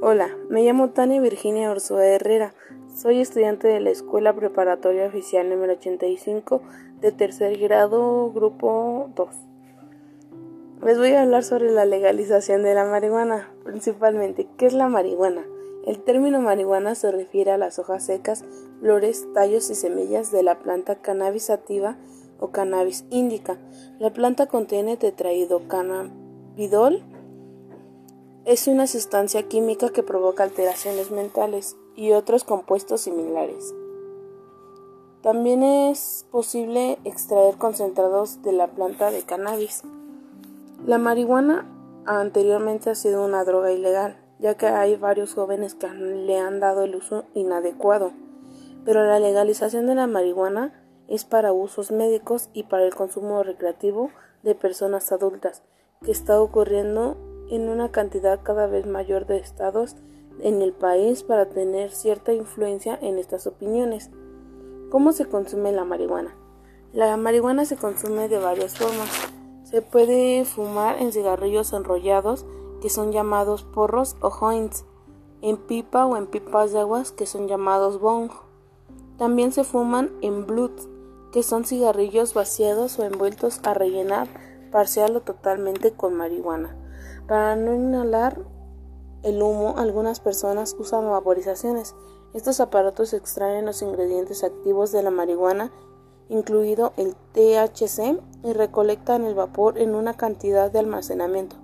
Hola, me llamo Tania Virginia Orsua Herrera. Soy estudiante de la Escuela Preparatoria Oficial número 85 de tercer grado, grupo 2. Les voy a hablar sobre la legalización de la marihuana, principalmente. ¿Qué es la marihuana? El término marihuana se refiere a las hojas secas, flores, tallos y semillas de la planta cannabis sativa o cannabis indica. La planta contiene tetraidrocannabidol es una sustancia química que provoca alteraciones mentales y otros compuestos similares. También es posible extraer concentrados de la planta de cannabis. La marihuana anteriormente ha sido una droga ilegal, ya que hay varios jóvenes que le han dado el uso inadecuado, pero la legalización de la marihuana es para usos médicos y para el consumo recreativo de personas adultas, que está ocurriendo en una cantidad cada vez mayor de estados en el país para tener cierta influencia en estas opiniones. ¿Cómo se consume la marihuana? La marihuana se consume de varias formas. Se puede fumar en cigarrillos enrollados, que son llamados porros o joints, en pipa o en pipas de aguas, que son llamados bong. También se fuman en blunts, que son cigarrillos vaciados o envueltos a rellenar parcial o totalmente con marihuana. Para no inhalar el humo, algunas personas usan vaporizaciones. Estos aparatos extraen los ingredientes activos de la marihuana, incluido el THC, y recolectan el vapor en una cantidad de almacenamiento.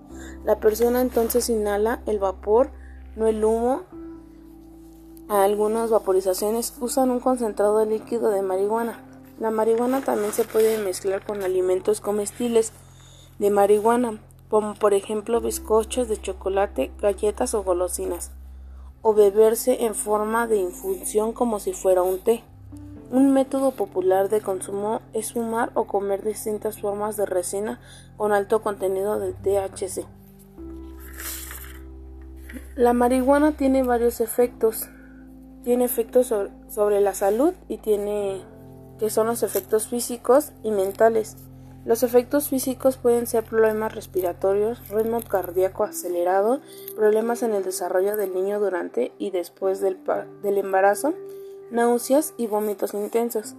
La persona entonces inhala el vapor, no el humo. algunas vaporizaciones usan un concentrado líquido de marihuana. La marihuana también se puede mezclar con alimentos comestibles de marihuana como por ejemplo bizcochos de chocolate, galletas o golosinas, o beberse en forma de infusión como si fuera un té. Un método popular de consumo es fumar o comer distintas formas de resina con alto contenido de THC. La marihuana tiene varios efectos. Tiene efectos sobre, la salud y tiene que son los efectos físicos y mentales. Los efectos físicos pueden ser problemas respiratorios, ritmo cardíaco acelerado, problemas en el desarrollo del niño durante y después del, embarazo, náuseas y vómitos intensos.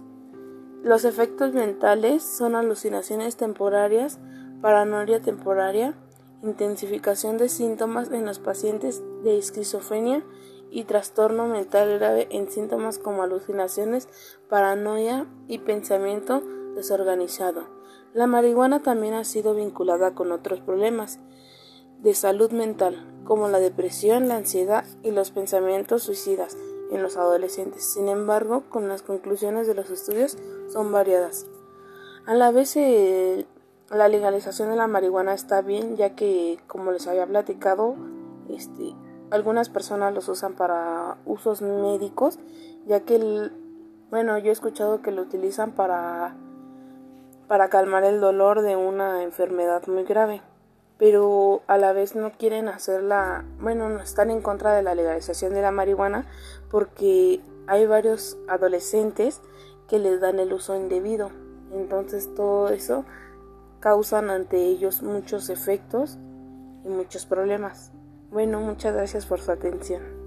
Los efectos mentales son alucinaciones temporarias, paranoia temporaria, intensificación de síntomas en los pacientes de esquizofrenia y trastorno mental grave en síntomas como alucinaciones, paranoia y pensamiento desorganizado. La marihuana también ha sido vinculada con otros problemas de salud mental, como la depresión, la ansiedad y los pensamientos suicidas en los adolescentes. Sin embargo, con las conclusiones de los estudios son variadas. A la vez, eh, la legalización de la marihuana está bien, ya que, como les había platicado, este, algunas personas los usan para usos médicos, ya que, bueno, yo he escuchado que lo utilizan para para calmar el dolor de una enfermedad muy grave, pero a la vez no quieren hacerla, bueno, no están en contra de la legalización de la marihuana porque hay varios adolescentes que les dan el uso indebido. Entonces todo eso causan ante ellos muchos efectos y muchos problemas. Bueno, muchas gracias por su atención.